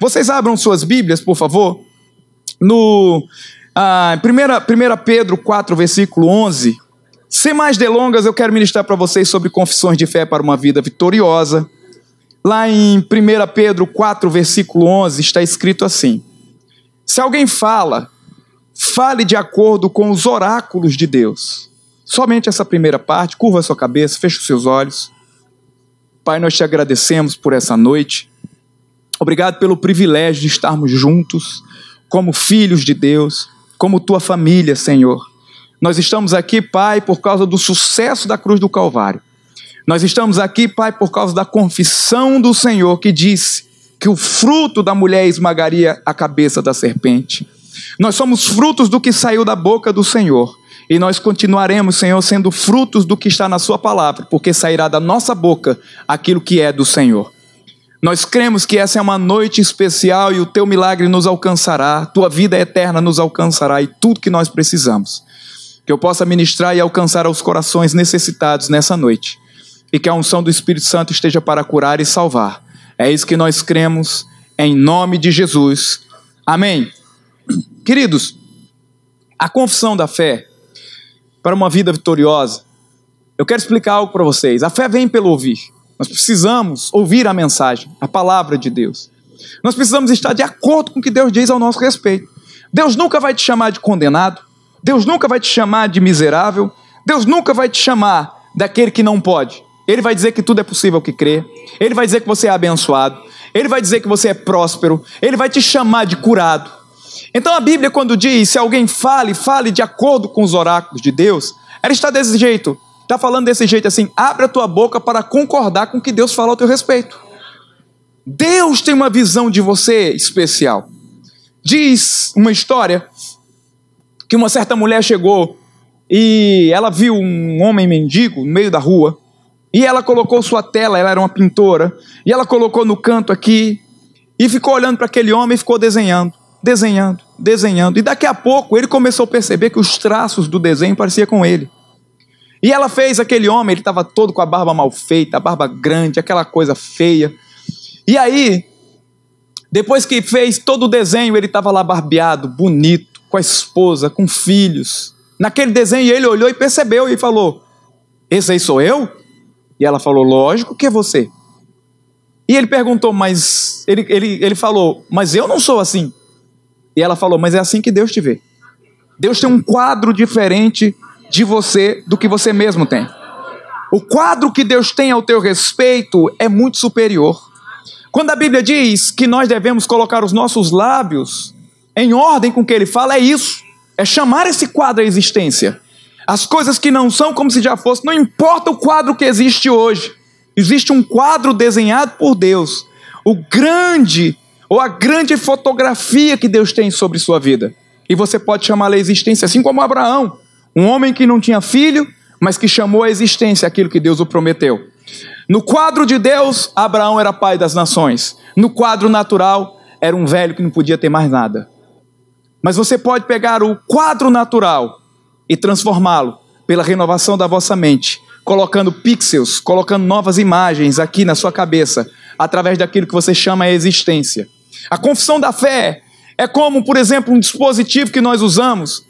Vocês abram suas Bíblias, por favor, no ah, 1, 1 Pedro 4, versículo 11. Sem mais delongas, eu quero ministrar para vocês sobre confissões de fé para uma vida vitoriosa. Lá em 1 Pedro 4, versículo 11, está escrito assim: Se alguém fala, fale de acordo com os oráculos de Deus. Somente essa primeira parte, curva sua cabeça, feche os seus olhos. Pai, nós te agradecemos por essa noite. Obrigado pelo privilégio de estarmos juntos, como filhos de Deus, como tua família, Senhor. Nós estamos aqui, Pai, por causa do sucesso da cruz do Calvário. Nós estamos aqui, Pai, por causa da confissão do Senhor que disse que o fruto da mulher esmagaria a cabeça da serpente. Nós somos frutos do que saiu da boca do Senhor. E nós continuaremos, Senhor, sendo frutos do que está na Sua palavra, porque sairá da nossa boca aquilo que é do Senhor. Nós cremos que essa é uma noite especial e o teu milagre nos alcançará, tua vida eterna nos alcançará e tudo que nós precisamos. Que eu possa ministrar e alcançar aos corações necessitados nessa noite. E que a unção do Espírito Santo esteja para curar e salvar. É isso que nós cremos, em nome de Jesus. Amém. Queridos, a confissão da fé para uma vida vitoriosa, eu quero explicar algo para vocês. A fé vem pelo ouvir. Nós precisamos ouvir a mensagem, a palavra de Deus. Nós precisamos estar de acordo com o que Deus diz ao nosso respeito. Deus nunca vai te chamar de condenado, Deus nunca vai te chamar de miserável, Deus nunca vai te chamar daquele que não pode. Ele vai dizer que tudo é possível que crê, ele vai dizer que você é abençoado, ele vai dizer que você é próspero, ele vai te chamar de curado. Então a Bíblia, quando diz se alguém fale, fale de acordo com os oráculos de Deus, ela está desse jeito está falando desse jeito assim: abre a tua boca para concordar com o que Deus fala ao teu respeito. Deus tem uma visão de você especial. Diz uma história que uma certa mulher chegou e ela viu um homem mendigo no meio da rua e ela colocou sua tela, ela era uma pintora, e ela colocou no canto aqui e ficou olhando para aquele homem e ficou desenhando, desenhando, desenhando. E daqui a pouco ele começou a perceber que os traços do desenho pareciam com ele. E ela fez aquele homem, ele estava todo com a barba mal feita, a barba grande, aquela coisa feia. E aí, depois que fez todo o desenho, ele estava lá barbeado, bonito, com a esposa, com filhos. Naquele desenho, ele olhou e percebeu e falou: Esse aí sou eu? E ela falou: Lógico que é você. E ele perguntou, mas. Ele, ele, ele falou: Mas eu não sou assim. E ela falou: Mas é assim que Deus te vê. Deus tem um quadro diferente de você do que você mesmo tem. O quadro que Deus tem ao teu respeito é muito superior. Quando a Bíblia diz que nós devemos colocar os nossos lábios em ordem com o que ele fala, é isso. É chamar esse quadro à existência. As coisas que não são como se já fossem, não importa o quadro que existe hoje. Existe um quadro desenhado por Deus. O grande, ou a grande fotografia que Deus tem sobre sua vida. E você pode chamá-la à existência, assim como Abraão. Um homem que não tinha filho, mas que chamou à existência aquilo que Deus o prometeu. No quadro de Deus, Abraão era pai das nações. No quadro natural, era um velho que não podia ter mais nada. Mas você pode pegar o quadro natural e transformá-lo pela renovação da vossa mente, colocando pixels, colocando novas imagens aqui na sua cabeça, através daquilo que você chama a existência. A confissão da fé é como, por exemplo, um dispositivo que nós usamos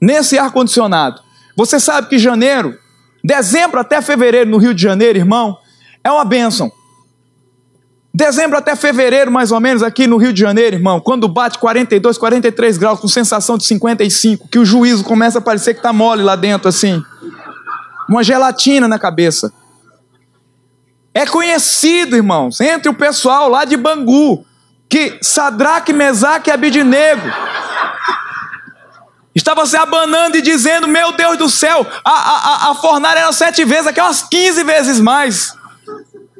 nesse ar-condicionado. Você sabe que janeiro, dezembro até fevereiro no Rio de Janeiro, irmão, é uma bênção. Dezembro até fevereiro, mais ou menos, aqui no Rio de Janeiro, irmão, quando bate 42, 43 graus, com sensação de 55, que o juízo começa a parecer que está mole lá dentro, assim. Uma gelatina na cabeça. É conhecido, irmãos, entre o pessoal lá de Bangu, que Sadraque, Mesaque e Abidinego Estava se abanando e dizendo: Meu Deus do céu, a, a, a fornalha era sete vezes, aqui umas 15 vezes mais.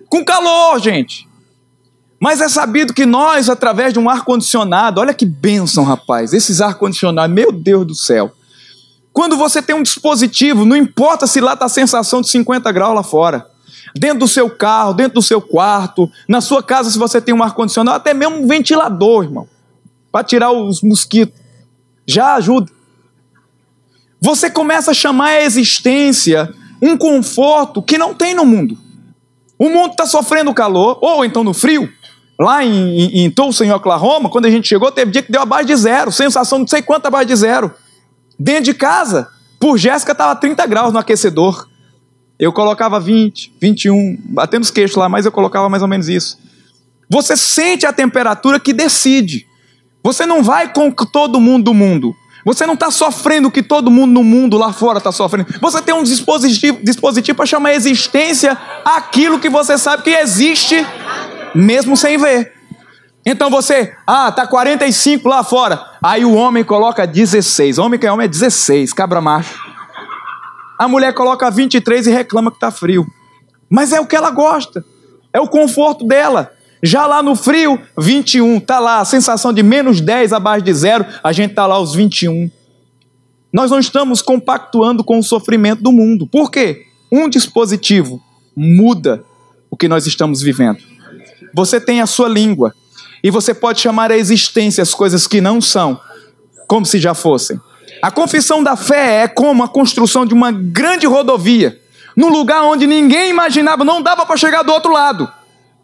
Com calor, gente. Mas é sabido que nós, através de um ar-condicionado, olha que bênção, rapaz, esses ar-condicionados, meu Deus do céu. Quando você tem um dispositivo, não importa se lá está a sensação de 50 graus lá fora, dentro do seu carro, dentro do seu quarto, na sua casa, se você tem um ar-condicionado, até mesmo um ventilador, irmão, para tirar os mosquitos, já ajuda você começa a chamar a existência um conforto que não tem no mundo. O mundo está sofrendo calor, ou então no frio, Lá em, em, em Tulsa, em Oklahoma, quando a gente chegou, teve dia que deu abaixo de zero, sensação de não sei quanto abaixo de zero. Dentro de casa, por Jéssica estava 30 graus no aquecedor. Eu colocava 20, 21, batendo os queixos lá, mas eu colocava mais ou menos isso. Você sente a temperatura que decide. Você não vai com todo mundo do mundo. Você não está sofrendo o que todo mundo no mundo lá fora está sofrendo. Você tem um dispositivo, dispositivo para chamar a existência aquilo que você sabe que existe, mesmo sem ver. Então você, ah, tá 45 lá fora. Aí o homem coloca 16. Homem que é homem é 16, cabra macho. A mulher coloca 23 e reclama que tá frio. Mas é o que ela gosta. É o conforto dela. Já lá no frio, 21, tá lá a sensação de menos 10 abaixo de zero, a gente tá lá aos 21. Nós não estamos compactuando com o sofrimento do mundo. Por quê? Um dispositivo muda o que nós estamos vivendo. Você tem a sua língua e você pode chamar a existência as coisas que não são, como se já fossem. A confissão da fé é como a construção de uma grande rodovia, num lugar onde ninguém imaginava, não dava para chegar do outro lado.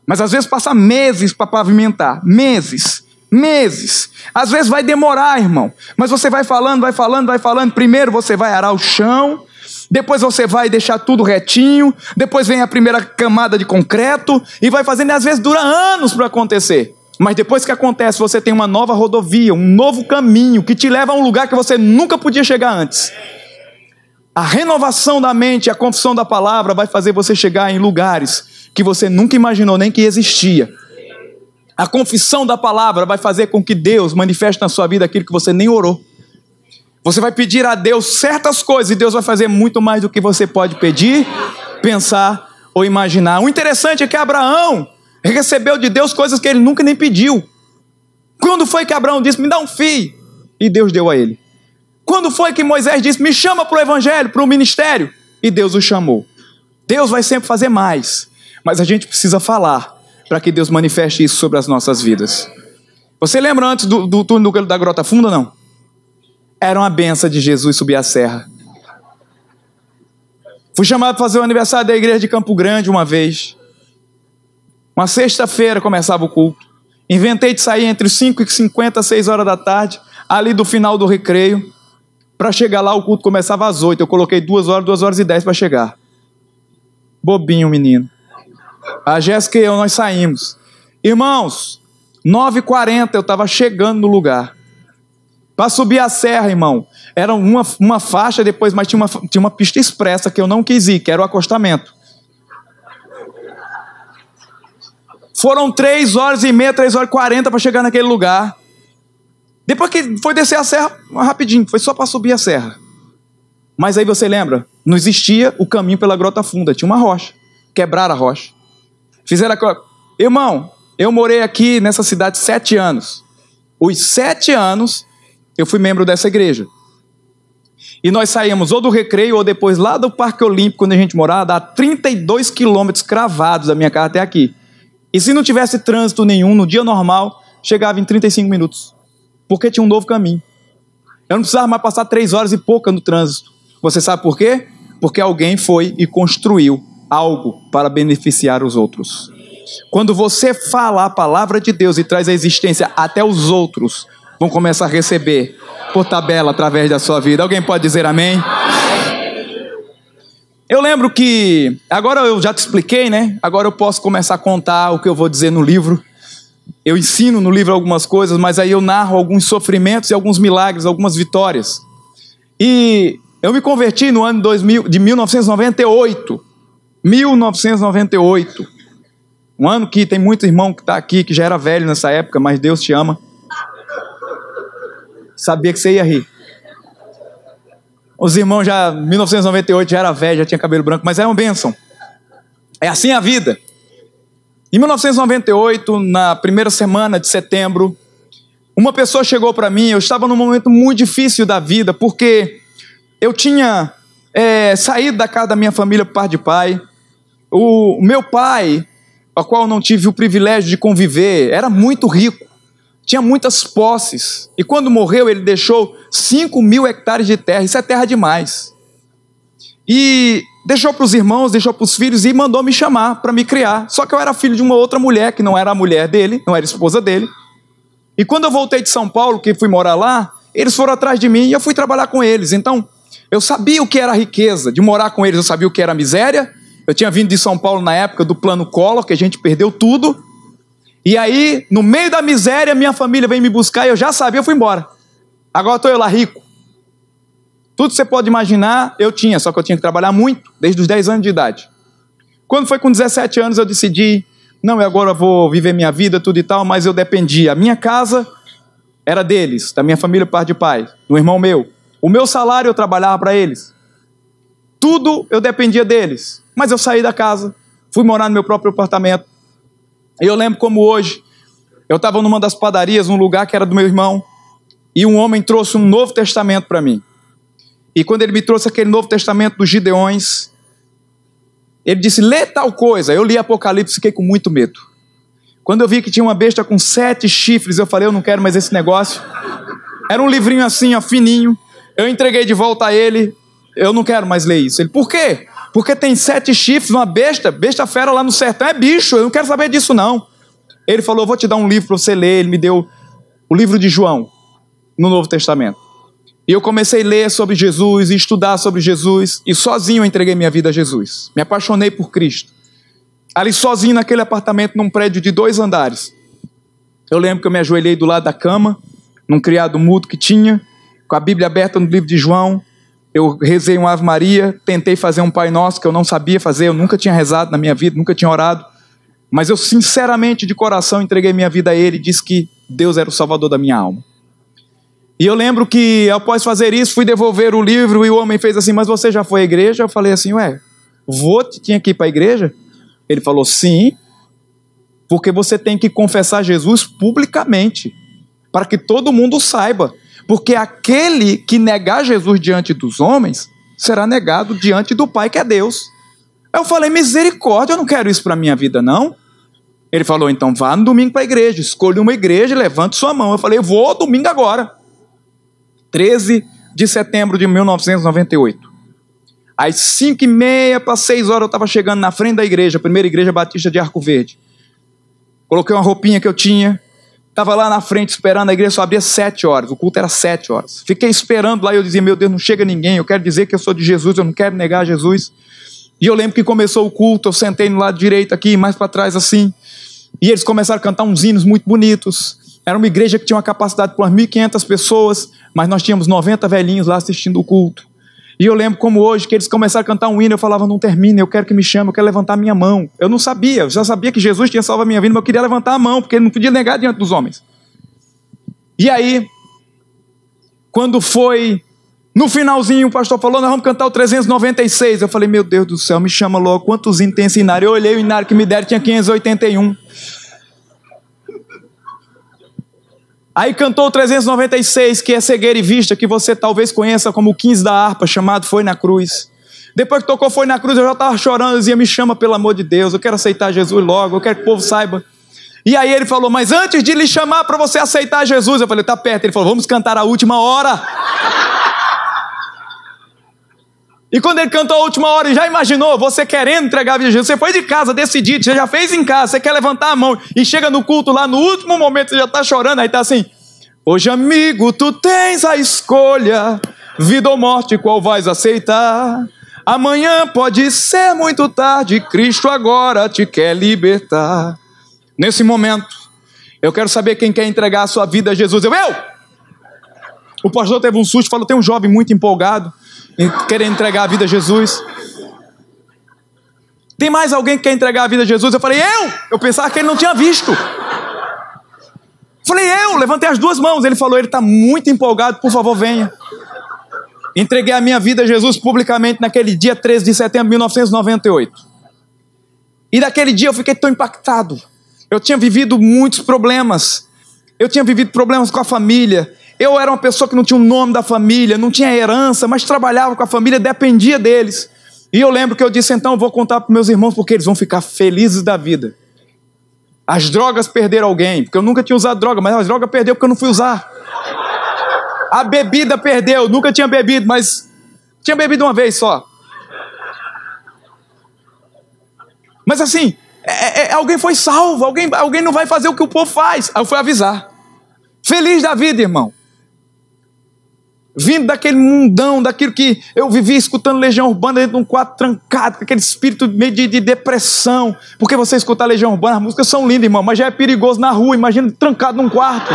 Mas às vezes passa meses para pavimentar meses, meses. Às vezes vai demorar, irmão. Mas você vai falando, vai falando, vai falando. Primeiro você vai arar o chão, depois você vai deixar tudo retinho, depois vem a primeira camada de concreto e vai fazendo, e às vezes dura anos para acontecer. Mas depois que acontece, você tem uma nova rodovia, um novo caminho que te leva a um lugar que você nunca podia chegar antes. A renovação da mente, a confissão da palavra vai fazer você chegar em lugares que você nunca imaginou nem que existia. A confissão da palavra vai fazer com que Deus manifeste na sua vida aquilo que você nem orou. Você vai pedir a Deus certas coisas e Deus vai fazer muito mais do que você pode pedir, pensar ou imaginar. O interessante é que Abraão recebeu de Deus coisas que ele nunca nem pediu. Quando foi que Abraão disse: Me dá um filho? E Deus deu a ele. Quando foi que Moisés disse: Me chama para o evangelho, para o ministério? E Deus o chamou. Deus vai sempre fazer mais. Mas a gente precisa falar para que Deus manifeste isso sobre as nossas vidas. Você lembra antes do, do túnel da Grota Funda, não? Era uma benção de Jesus subir a serra. Fui chamado para fazer o aniversário da igreja de Campo Grande uma vez. Uma sexta-feira começava o culto. Inventei de sair entre 5 e 50, 6 horas da tarde, ali do final do recreio. Para chegar lá, o culto começava às 8. Eu coloquei 2 horas, 2 horas e 10 para chegar. Bobinho, menino. A Jéssica e eu, nós saímos. Irmãos, 9h40 eu estava chegando no lugar. Para subir a serra, irmão, era uma, uma faixa depois, mas tinha uma, tinha uma pista expressa que eu não quis ir, que era o acostamento. Foram três horas e meia, três horas e quarenta para chegar naquele lugar. Depois que foi descer a serra, rapidinho, foi só para subir a serra. Mas aí você lembra? Não existia o caminho pela Grota Funda, tinha uma rocha. Quebraram a rocha. Fizeram a. Irmão, eu morei aqui nessa cidade sete anos. Os sete anos eu fui membro dessa igreja. E nós saímos ou do recreio ou depois lá do Parque Olímpico, quando a gente morava, dá 32 quilômetros cravados da minha casa até aqui. E se não tivesse trânsito nenhum, no dia normal, chegava em 35 minutos. Porque tinha um novo caminho. Eu não precisava mais passar três horas e pouca no trânsito. Você sabe por quê? Porque alguém foi e construiu algo para beneficiar os outros. Quando você fala a palavra de Deus e traz a existência até os outros, vão começar a receber por tabela através da sua vida. Alguém pode dizer amém? Eu lembro que, agora eu já te expliquei, né? Agora eu posso começar a contar o que eu vou dizer no livro. Eu ensino no livro algumas coisas, mas aí eu narro alguns sofrimentos e alguns milagres, algumas vitórias. E eu me converti no ano 2000, de 1998. 1998. Um ano que tem muito irmão que está aqui, que já era velho nessa época, mas Deus te ama. Sabia que você ia rir. Os irmãos já, 1998, já era velho, já tinha cabelo branco, mas é uma bênção. É assim a vida. Em 1998, na primeira semana de setembro, uma pessoa chegou para mim, eu estava num momento muito difícil da vida, porque eu tinha é, saído da casa da minha família por parte de pai, o meu pai, a qual não tive o privilégio de conviver, era muito rico, tinha muitas posses. E quando morreu, ele deixou 5 mil hectares de terra. Isso é terra demais. E deixou para os irmãos, deixou para os filhos e mandou me chamar para me criar. Só que eu era filho de uma outra mulher, que não era a mulher dele, não era esposa dele. E quando eu voltei de São Paulo, que fui morar lá, eles foram atrás de mim e eu fui trabalhar com eles. Então, eu sabia o que era riqueza, de morar com eles, eu sabia o que era miséria. Eu tinha vindo de São Paulo na época do plano Collor, que a gente perdeu tudo. E aí, no meio da miséria, minha família veio me buscar e eu já sabia, eu fui embora. Agora estou eu lá rico. Tudo que você pode imaginar, eu tinha, só que eu tinha que trabalhar muito, desde os 10 anos de idade. Quando foi com 17 anos, eu decidi, não, eu agora vou viver minha vida, tudo e tal, mas eu dependia. A minha casa era deles, da minha família, parte de pai, do irmão meu. O meu salário eu trabalhava para eles. Tudo eu dependia deles. Mas eu saí da casa, fui morar no meu próprio apartamento. E eu lembro como hoje, eu estava numa das padarias, num lugar que era do meu irmão, e um homem trouxe um Novo Testamento para mim. E quando ele me trouxe aquele Novo Testamento dos Gideões, ele disse: lê tal coisa. Eu li Apocalipse e fiquei com muito medo. Quando eu vi que tinha uma besta com sete chifres, eu falei: eu não quero mais esse negócio. Era um livrinho assim, ó, fininho. Eu entreguei de volta a ele. Eu não quero mais ler isso. Ele, por quê? Porque tem sete chifres, uma besta, besta fera lá no sertão, é bicho, eu não quero saber disso não. Ele falou: vou te dar um livro para você ler. Ele me deu o livro de João, no Novo Testamento. E eu comecei a ler sobre Jesus e estudar sobre Jesus, e sozinho eu entreguei minha vida a Jesus. Me apaixonei por Cristo. Ali sozinho naquele apartamento, num prédio de dois andares. Eu lembro que eu me ajoelhei do lado da cama, num criado mudo que tinha, com a Bíblia aberta no livro de João. Eu rezei um Ave Maria, tentei fazer um Pai Nosso que eu não sabia fazer, eu nunca tinha rezado na minha vida, nunca tinha orado. Mas eu, sinceramente, de coração, entreguei minha vida a Ele e disse que Deus era o Salvador da minha alma. E eu lembro que após fazer isso, fui devolver o livro e o homem fez assim: Mas você já foi à igreja? Eu falei assim: Ué, vou, tinha que ir para a igreja? Ele falou: Sim, porque você tem que confessar Jesus publicamente, para que todo mundo saiba. Porque aquele que negar Jesus diante dos homens será negado diante do Pai que é Deus. Eu falei: Misericórdia, eu não quero isso para minha vida, não. Ele falou: Então vá no domingo para a igreja, escolha uma igreja e levante sua mão. Eu falei: Vou domingo agora. 13 de setembro de 1998. Às 5 e meia para 6 horas eu estava chegando na frente da igreja, primeira igreja batista de Arco Verde. Coloquei uma roupinha que eu tinha, estava lá na frente esperando, a igreja só abria 7 horas, o culto era 7 horas. Fiquei esperando lá e eu dizia, meu Deus, não chega ninguém, eu quero dizer que eu sou de Jesus, eu não quero negar Jesus. E eu lembro que começou o culto, eu sentei no lado direito aqui, mais para trás assim, e eles começaram a cantar uns hinos muito bonitos. Era uma igreja que tinha uma capacidade para 1.500 pessoas, mas nós tínhamos 90 velhinhos lá assistindo o culto. E eu lembro como hoje, que eles começaram a cantar um hino, eu falava, não termina, eu quero que me chame, eu quero levantar minha mão. Eu não sabia, eu já sabia que Jesus tinha salvo a minha vida, mas eu queria levantar a mão, porque ele não podia negar diante dos homens. E aí, quando foi no finalzinho, o pastor falou, nós vamos cantar o 396. Eu falei, meu Deus do céu, me chama logo, quantos hinos tem esse inário? Eu olhei o inário que me deram, tinha 581. Aí cantou o 396, que é cegueira e vista, que você talvez conheça como o 15 da harpa, chamado Foi na Cruz. Depois que tocou Foi na Cruz, eu já estava chorando, eu dizia, me chama pelo amor de Deus, eu quero aceitar Jesus logo, eu quero que o povo saiba. E aí ele falou, mas antes de lhe chamar para você aceitar Jesus, eu falei, tá perto. Ele falou, vamos cantar a última hora. E quando ele cantou a última hora, já imaginou você querendo entregar a vida a Jesus? Você foi de casa decidido, você já fez em casa, você quer levantar a mão e chega no culto lá no último momento, você já está chorando, aí está assim: Hoje, amigo, tu tens a escolha, vida ou morte, qual vais aceitar? Amanhã pode ser muito tarde, Cristo agora te quer libertar. Nesse momento, eu quero saber quem quer entregar a sua vida a Jesus. Eu, eu! O pastor teve um susto, falou: tem um jovem muito empolgado querer entregar a vida a Jesus. Tem mais alguém que quer entregar a vida a Jesus? Eu falei, eu! Eu pensava que ele não tinha visto. Falei, eu! Levantei as duas mãos. Ele falou, ele está muito empolgado, por favor, venha. Entreguei a minha vida a Jesus publicamente naquele dia 13 de setembro de 1998. E daquele dia eu fiquei tão impactado. Eu tinha vivido muitos problemas. Eu tinha vivido problemas com a família. Eu era uma pessoa que não tinha o nome da família, não tinha herança, mas trabalhava com a família, dependia deles. E eu lembro que eu disse: então eu vou contar para meus irmãos porque eles vão ficar felizes da vida. As drogas perderam alguém, porque eu nunca tinha usado droga, mas as drogas perdeu porque eu não fui usar. A bebida perdeu, nunca tinha bebido, mas tinha bebido uma vez só. Mas assim, é, é, alguém foi salvo, alguém, alguém não vai fazer o que o povo faz. Aí eu fui avisar. Feliz da vida, irmão. Vindo daquele mundão, daquilo que eu vivia escutando Legião Urbana dentro de um quarto trancado, com aquele espírito meio de, de depressão. Porque você escutar Legião Urbana, as músicas são lindas, irmão, mas já é perigoso na rua, imagina trancado num quarto.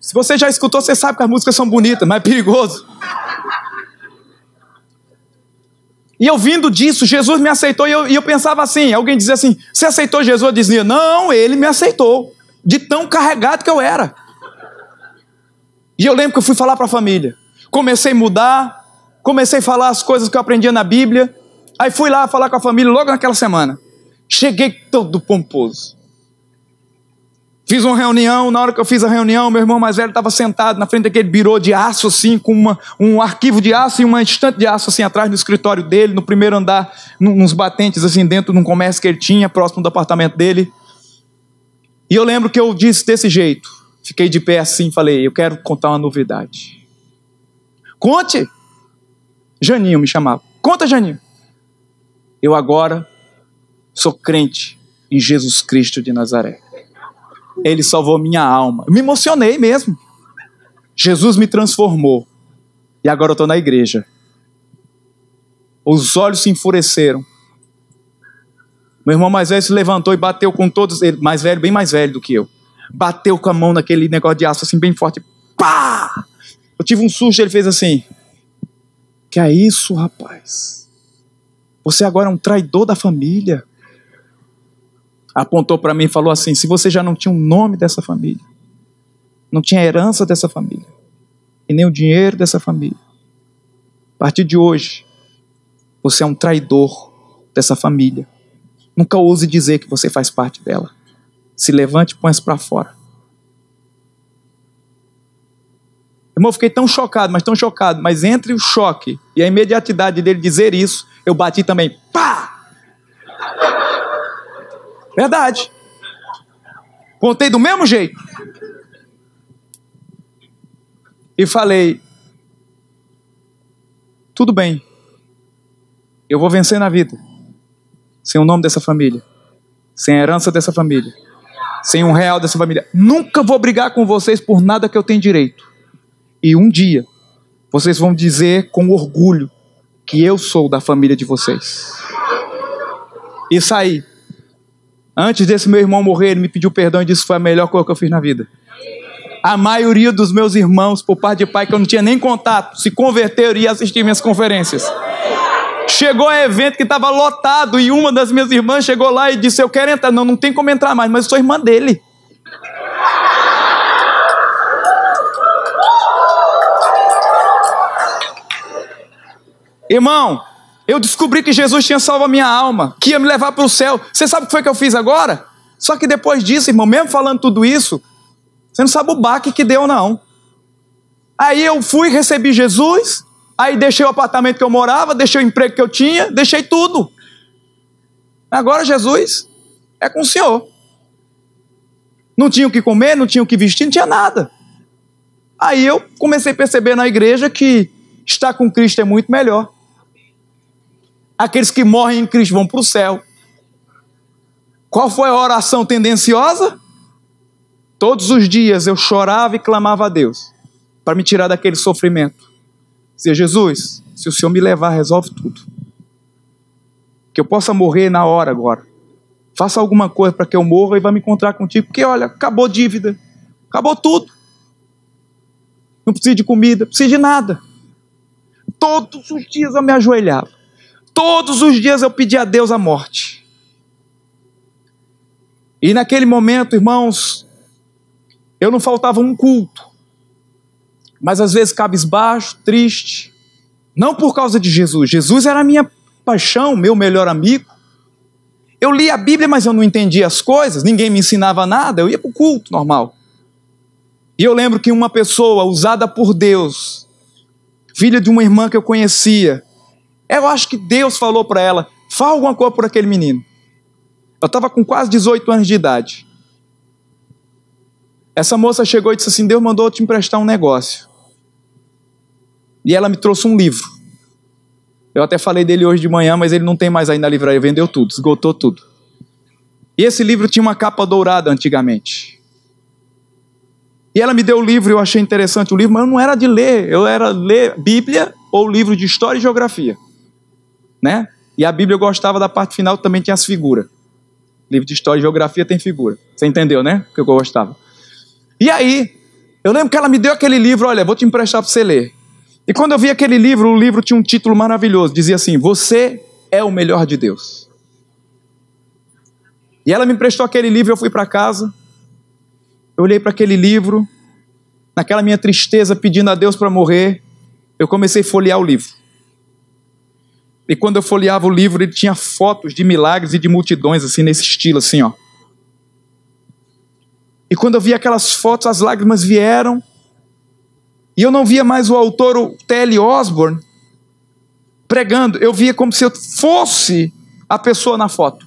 Se você já escutou, você sabe que as músicas são bonitas, mas é perigoso. E eu vindo disso, Jesus me aceitou e eu, e eu pensava assim: alguém dizia assim, você aceitou Jesus? Eu dizia, não, ele me aceitou, de tão carregado que eu era. E eu lembro que eu fui falar para a família. Comecei a mudar, comecei a falar as coisas que eu aprendia na Bíblia. Aí fui lá falar com a família logo naquela semana. Cheguei todo pomposo. Fiz uma reunião, na hora que eu fiz a reunião, meu irmão mais velho estava sentado na frente daquele birô de aço, assim, com uma, um arquivo de aço e uma estante de aço, assim, atrás do escritório dele, no primeiro andar, nos batentes, assim, dentro de um comércio que ele tinha, próximo do apartamento dele. E eu lembro que eu disse desse jeito, fiquei de pé assim, falei, eu quero contar uma novidade. Conte! Janinho me chamava. Conta, Janinho. Eu agora sou crente em Jesus Cristo de Nazaré. Ele salvou minha alma. me emocionei mesmo. Jesus me transformou. E agora eu estou na igreja. Os olhos se enfureceram. Meu irmão mais velho se levantou e bateu com todos, ele mais velho, bem mais velho do que eu. Bateu com a mão naquele negócio de aço assim bem forte. Pá! Eu tive um susto, ele fez assim: "Que é isso, rapaz? Você agora é um traidor da família." Apontou para mim e falou assim: se você já não tinha o nome dessa família, não tinha a herança dessa família, e nem o dinheiro dessa família, a partir de hoje, você é um traidor dessa família. Nunca ouse dizer que você faz parte dela. Se levante e põe-se para fora. Irmão, eu fiquei tão chocado, mas tão chocado, mas entre o choque e a imediatidade dele dizer isso, eu bati também, pá! Verdade. Contei do mesmo jeito. E falei: tudo bem, eu vou vencer na vida, sem o nome dessa família, sem a herança dessa família, sem um real dessa família. Nunca vou brigar com vocês por nada que eu tenho direito. E um dia, vocês vão dizer com orgulho que eu sou da família de vocês. E saí. Antes desse meu irmão morrer, ele me pediu perdão e disse que foi a melhor coisa que eu fiz na vida. A maioria dos meus irmãos, por parte de pai, que eu não tinha nem contato, se converteram e assistiram minhas conferências. Chegou a evento que estava lotado e uma das minhas irmãs chegou lá e disse: Eu quero entrar. Não, não tem como entrar mais, mas eu sou irmã dele. Irmão, eu descobri que Jesus tinha salvo a minha alma, que ia me levar para o céu. Você sabe o que foi que eu fiz agora? Só que depois disso, irmão, mesmo falando tudo isso, você não sabe o baque que deu, não. Aí eu fui, recebi Jesus, aí deixei o apartamento que eu morava, deixei o emprego que eu tinha, deixei tudo. Agora Jesus é com o Senhor. Não tinha o que comer, não tinha o que vestir, não tinha nada. Aí eu comecei a perceber na igreja que estar com Cristo é muito melhor. Aqueles que morrem em Cristo vão para o céu. Qual foi a oração tendenciosa? Todos os dias eu chorava e clamava a Deus para me tirar daquele sofrimento. Dizia, Jesus, se o Senhor me levar, resolve tudo. Que eu possa morrer na hora agora. Faça alguma coisa para que eu morra e vá me encontrar contigo. Porque, olha, acabou dívida. Acabou tudo. Não preciso de comida, não preciso de nada. Todos os dias eu me ajoelhava. Todos os dias eu pedi a Deus a morte. E naquele momento, irmãos, eu não faltava um culto, mas às vezes cabisbaixo, triste, não por causa de Jesus. Jesus era a minha paixão, meu melhor amigo. Eu li a Bíblia, mas eu não entendia as coisas, ninguém me ensinava nada, eu ia para o culto normal. E eu lembro que uma pessoa usada por Deus, filha de uma irmã que eu conhecia, eu acho que Deus falou para ela: fala alguma coisa por aquele menino. Eu estava com quase 18 anos de idade. Essa moça chegou e disse assim: Deus mandou te emprestar um negócio. E ela me trouxe um livro. Eu até falei dele hoje de manhã, mas ele não tem mais aí na livraria, vendeu tudo, esgotou tudo. E esse livro tinha uma capa dourada antigamente. E ela me deu o livro, eu achei interessante o livro, mas eu não era de ler, eu era ler Bíblia ou livro de história e geografia. Né? E a Bíblia eu gostava da parte final, também tinha as figuras. Livro de história e geografia tem figura. Você entendeu, né? Que eu gostava. E aí, eu lembro que ela me deu aquele livro, olha, vou te emprestar para você ler. E quando eu vi aquele livro, o livro tinha um título maravilhoso, dizia assim: Você é o melhor de Deus. E ela me emprestou aquele livro, eu fui para casa. Eu olhei para aquele livro, naquela minha tristeza pedindo a Deus para morrer, eu comecei a folhear o livro. E quando eu folheava o livro, ele tinha fotos de milagres e de multidões, assim, nesse estilo, assim, ó. E quando eu vi aquelas fotos, as lágrimas vieram. E eu não via mais o autor, o T.L. Osborne, pregando. Eu via como se eu fosse a pessoa na foto.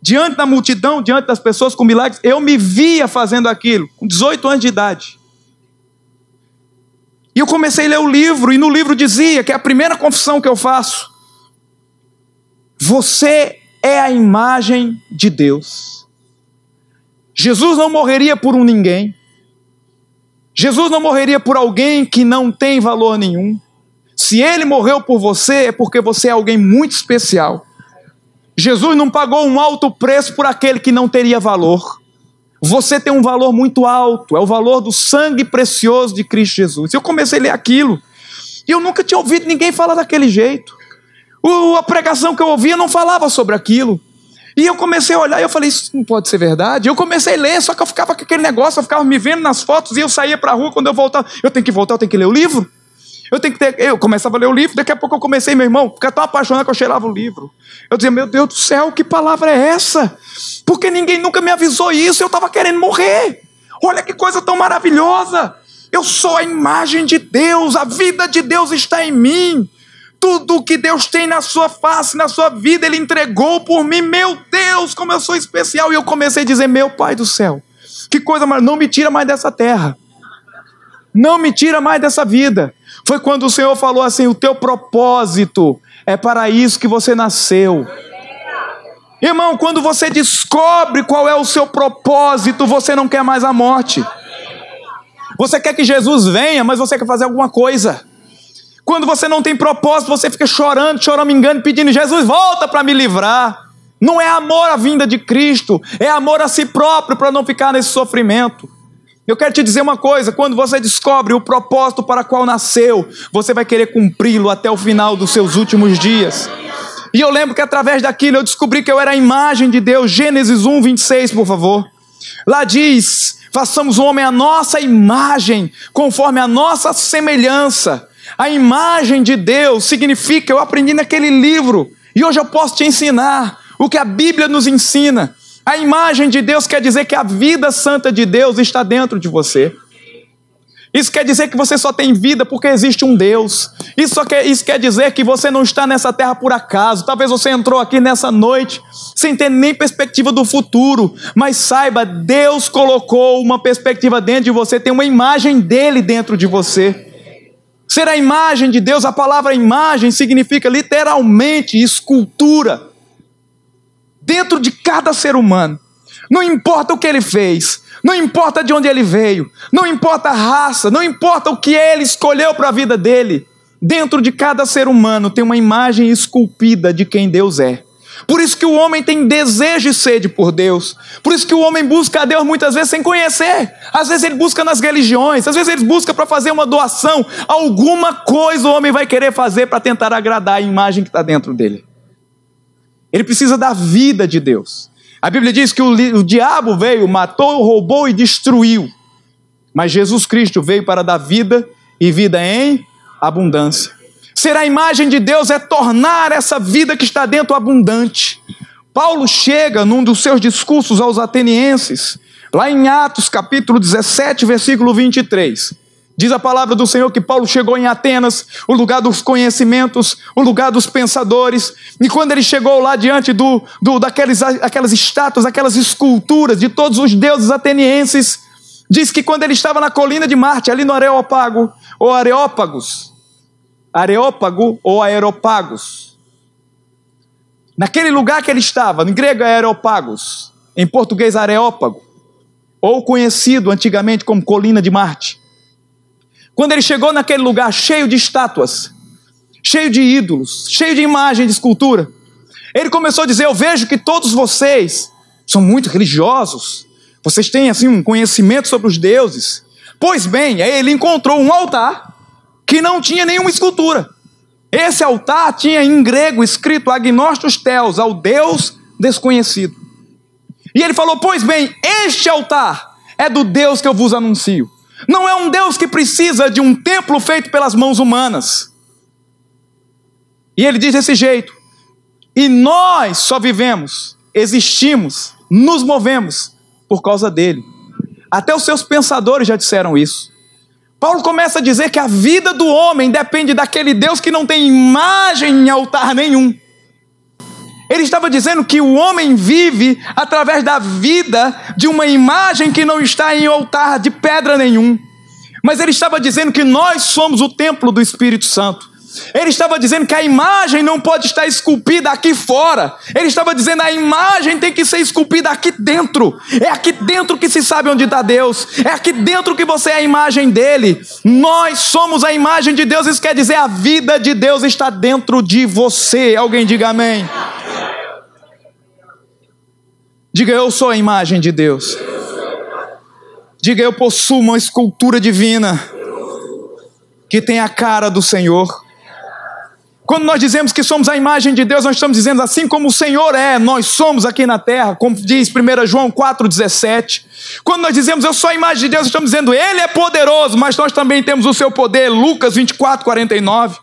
Diante da multidão, diante das pessoas com milagres, eu me via fazendo aquilo, com 18 anos de idade. E eu comecei a ler o livro, e no livro dizia que é a primeira confissão que eu faço: Você é a imagem de Deus. Jesus não morreria por um ninguém. Jesus não morreria por alguém que não tem valor nenhum. Se ele morreu por você, é porque você é alguém muito especial. Jesus não pagou um alto preço por aquele que não teria valor. Você tem um valor muito alto, é o valor do sangue precioso de Cristo Jesus. Eu comecei a ler aquilo, e eu nunca tinha ouvido ninguém falar daquele jeito. O, a pregação que eu ouvia não falava sobre aquilo. E eu comecei a olhar e eu falei, isso não pode ser verdade. Eu comecei a ler, só que eu ficava com aquele negócio, eu ficava me vendo nas fotos e eu saía para a rua quando eu voltava. Eu tenho que voltar, eu tenho que ler o livro. Eu tenho que ter. Eu começava a ler o livro, daqui a pouco eu comecei, meu irmão, ficar tão apaixonado que eu cheirava o livro. Eu dizia, meu Deus do céu, que palavra é essa? Porque ninguém nunca me avisou isso, eu estava querendo morrer. Olha que coisa tão maravilhosa. Eu sou a imagem de Deus, a vida de Deus está em mim. Tudo que Deus tem na sua face, na sua vida, Ele entregou por mim. Meu Deus, como eu sou especial. E eu comecei a dizer: Meu Pai do céu, que coisa, mas não me tira mais dessa terra. Não me tira mais dessa vida. Foi quando o Senhor falou assim: o teu propósito é para isso que você nasceu. Irmão, quando você descobre qual é o seu propósito, você não quer mais a morte. Você quer que Jesus venha, mas você quer fazer alguma coisa. Quando você não tem propósito, você fica chorando, choramingando, pedindo: Jesus, volta para me livrar. Não é amor à vinda de Cristo, é amor a si próprio para não ficar nesse sofrimento. Eu quero te dizer uma coisa: quando você descobre o propósito para qual nasceu, você vai querer cumpri-lo até o final dos seus últimos dias. E eu lembro que através daquilo eu descobri que eu era a imagem de Deus. Gênesis 1, 26, por favor. Lá diz: façamos o homem a nossa imagem, conforme a nossa semelhança. A imagem de Deus significa, eu aprendi naquele livro, e hoje eu posso te ensinar o que a Bíblia nos ensina. A imagem de Deus quer dizer que a vida santa de Deus está dentro de você. Isso quer dizer que você só tem vida porque existe um Deus. Isso, quer, isso quer dizer que você não está nessa terra por acaso. Talvez você entrou aqui nessa noite sem ter nem perspectiva do futuro. Mas saiba, Deus colocou uma perspectiva dentro de você, tem uma imagem dele dentro de você. Ser a imagem de Deus, a palavra imagem significa literalmente escultura dentro de cada ser humano. Não importa o que ele fez, não importa de onde ele veio, não importa a raça, não importa o que ele escolheu para a vida dele. Dentro de cada ser humano tem uma imagem esculpida de quem Deus é. Por isso que o homem tem desejo e sede por Deus. Por isso que o homem busca a Deus muitas vezes sem conhecer. Às vezes ele busca nas religiões, às vezes ele busca para fazer uma doação. Alguma coisa o homem vai querer fazer para tentar agradar a imagem que está dentro dele. Ele precisa da vida de Deus. A Bíblia diz que o, o diabo veio, matou, roubou e destruiu. Mas Jesus Cristo veio para dar vida e vida em abundância. Ser a imagem de Deus é tornar essa vida que está dentro abundante. Paulo chega num dos seus discursos aos atenienses, lá em Atos capítulo 17, versículo 23. Diz a palavra do Senhor que Paulo chegou em Atenas, o lugar dos conhecimentos, o lugar dos pensadores, e quando ele chegou lá diante do, do daqueles, aquelas estátuas, aquelas esculturas de todos os deuses atenienses, diz que quando ele estava na colina de Marte, ali no Areópago, ou Areópagos. Areópago ou Aeropagos. Naquele lugar que ele estava, em grego é Aeropagos, em português Areópago, ou conhecido antigamente como Colina de Marte. Quando ele chegou naquele lugar cheio de estátuas, cheio de ídolos, cheio de imagem de escultura, ele começou a dizer: Eu vejo que todos vocês são muito religiosos, vocês têm assim um conhecimento sobre os deuses. Pois bem, aí ele encontrou um altar que não tinha nenhuma escultura. Esse altar tinha em grego escrito Agnostos Theos, ao Deus desconhecido. E ele falou: Pois bem, este altar é do Deus que eu vos anuncio. Não é um Deus que precisa de um templo feito pelas mãos humanas. E ele diz desse jeito: e nós só vivemos, existimos, nos movemos por causa dele. Até os seus pensadores já disseram isso. Paulo começa a dizer que a vida do homem depende daquele Deus que não tem imagem em altar nenhum. Ele estava dizendo que o homem vive através da vida de uma imagem que não está em altar de pedra nenhum. Mas ele estava dizendo que nós somos o templo do Espírito Santo. Ele estava dizendo que a imagem não pode estar esculpida aqui fora. Ele estava dizendo a imagem tem que ser esculpida aqui dentro. É aqui dentro que se sabe onde está Deus. É aqui dentro que você é a imagem dele. Nós somos a imagem de Deus. Isso quer dizer a vida de Deus está dentro de você. Alguém diga amém. Diga eu sou a imagem de Deus. Diga eu possuo uma escultura divina que tem a cara do Senhor. Quando nós dizemos que somos a imagem de Deus, nós estamos dizendo assim como o Senhor é, nós somos aqui na terra, como diz 1 João 4,17. Quando nós dizemos eu sou a imagem de Deus, estamos dizendo Ele é poderoso, mas nós também temos o seu poder, Lucas 24, 49.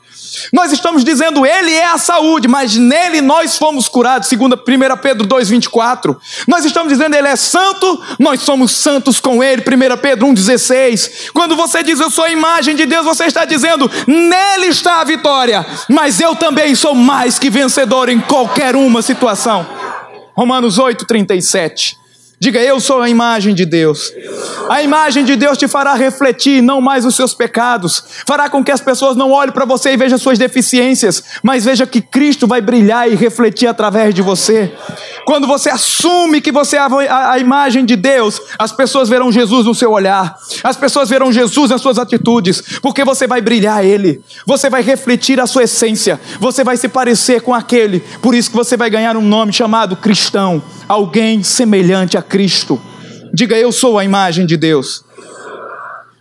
Nós estamos dizendo Ele é a saúde, mas nele nós fomos curados, segundo 1 Pedro 2,24. Nós estamos dizendo Ele é santo, nós somos santos com Ele, 1 Pedro 1,16. Quando você diz eu sou a imagem de Deus, você está dizendo nele está a vitória, mas eu também sou mais que vencedor em qualquer uma situação. Romanos 8,37. Diga, eu sou a imagem de Deus. A imagem de Deus te fará refletir não mais os seus pecados, fará com que as pessoas não olhem para você e vejam suas deficiências, mas veja que Cristo vai brilhar e refletir através de você. Quando você assume que você é a, imagem de Deus, as pessoas verão Jesus no seu olhar, as pessoas verão Jesus nas suas atitudes, porque você vai brilhar Ele, você vai refletir a sua essência, você vai se parecer com aquele, por isso que você vai ganhar um nome chamado cristão alguém semelhante a Cristo. Diga, eu sou a imagem de Deus.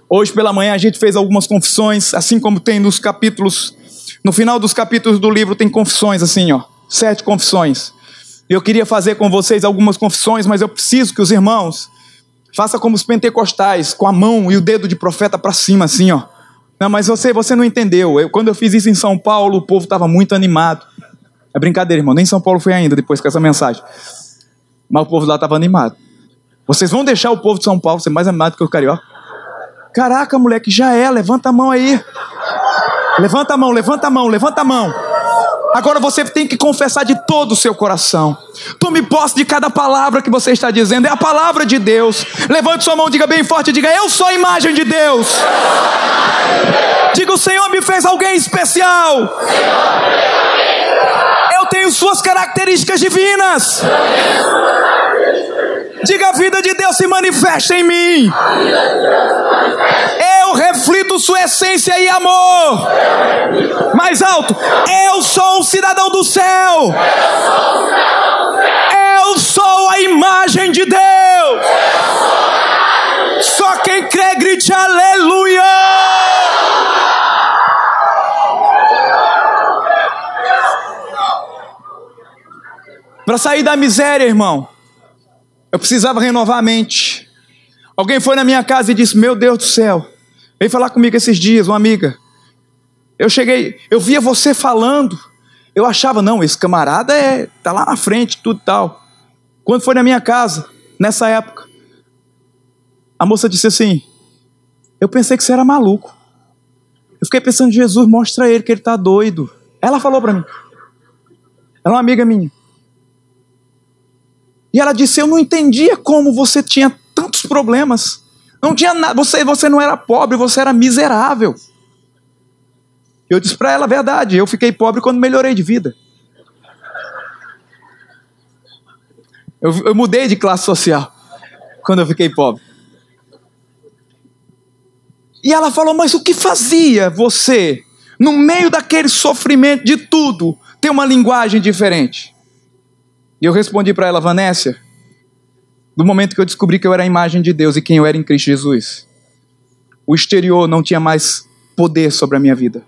Hoje pela manhã a gente fez algumas confissões, assim como tem nos capítulos, no final dos capítulos do livro tem confissões assim, ó, sete confissões. Eu queria fazer com vocês algumas confissões, mas eu preciso que os irmãos façam como os pentecostais, com a mão e o dedo de profeta para cima, assim, ó. Não, mas você, você não entendeu. Eu, quando eu fiz isso em São Paulo, o povo estava muito animado. É brincadeira, irmão. Nem São Paulo foi ainda depois com essa mensagem. Mas o povo lá estava animado. Vocês vão deixar o povo de São Paulo ser mais animado que o carioca? Caraca, moleque, já é. Levanta a mão aí. Levanta a mão, levanta a mão, levanta a mão. Agora você tem que confessar de todo o seu coração. Tome posse de cada palavra que você está dizendo. É a palavra de Deus. Levante sua mão, diga bem forte, diga: Eu sou a imagem de Deus. Diga: O Senhor me fez alguém especial tenho suas características divinas. Diga a vida de Deus se manifesta em mim. Eu reflito sua essência e amor. Mais alto. Eu sou um cidadão do céu. Eu sou a imagem de Deus. Só quem crê grite aleluia. Para sair da miséria, irmão, eu precisava renovar a mente. Alguém foi na minha casa e disse: Meu Deus do céu, veio falar comigo esses dias, uma amiga. Eu cheguei, eu via você falando, eu achava, não, esse camarada é, tá lá na frente, tudo tal. Quando foi na minha casa, nessa época, a moça disse assim: Eu pensei que você era maluco. Eu fiquei pensando, Jesus, mostra ele que ele está doido. Ela falou para mim. Ela é uma amiga minha. E ela disse: Eu não entendia como você tinha tantos problemas. Não tinha nada, você, você não era pobre, você era miserável. Eu disse para ela a verdade, eu fiquei pobre quando melhorei de vida. Eu, eu mudei de classe social quando eu fiquei pobre. E ela falou: Mas o que fazia você, no meio daquele sofrimento de tudo, ter uma linguagem diferente? E eu respondi para ela: Vanessa, do momento que eu descobri que eu era a imagem de Deus e quem eu era em Cristo Jesus, o exterior não tinha mais poder sobre a minha vida.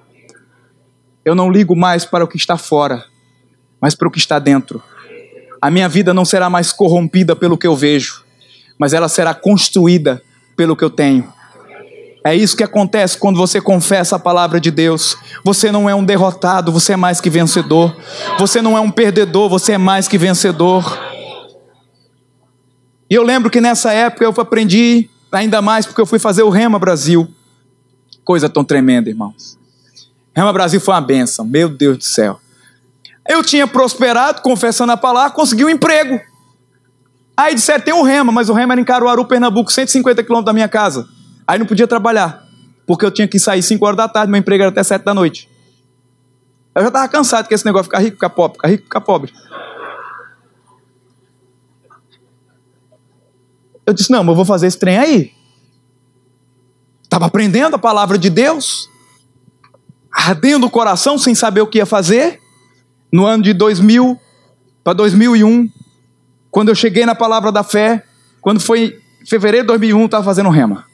Eu não ligo mais para o que está fora, mas para o que está dentro. A minha vida não será mais corrompida pelo que eu vejo, mas ela será construída pelo que eu tenho. É isso que acontece quando você confessa a palavra de Deus. Você não é um derrotado, você é mais que vencedor. Você não é um perdedor, você é mais que vencedor. E eu lembro que nessa época eu aprendi ainda mais porque eu fui fazer o Rema Brasil. Coisa tão tremenda, irmãos. Rema Brasil foi uma benção, meu Deus do céu. Eu tinha prosperado, confessando a palavra, consegui um emprego. Aí disseram, tem o Rema, mas o Rema era em Caruaru, Pernambuco, 150 quilômetros da minha casa. Aí não podia trabalhar, porque eu tinha que sair 5 horas da tarde, meu emprego era até 7 da noite. Eu já estava cansado com esse negócio ficar rico, ficar pobre, ficar rico, ficar pobre. Eu disse: não, mas eu vou fazer esse trem aí. Estava aprendendo a palavra de Deus, ardendo o coração sem saber o que ia fazer. No ano de 2000 para 2001, quando eu cheguei na palavra da fé, quando foi em fevereiro de 2001, estava fazendo rema.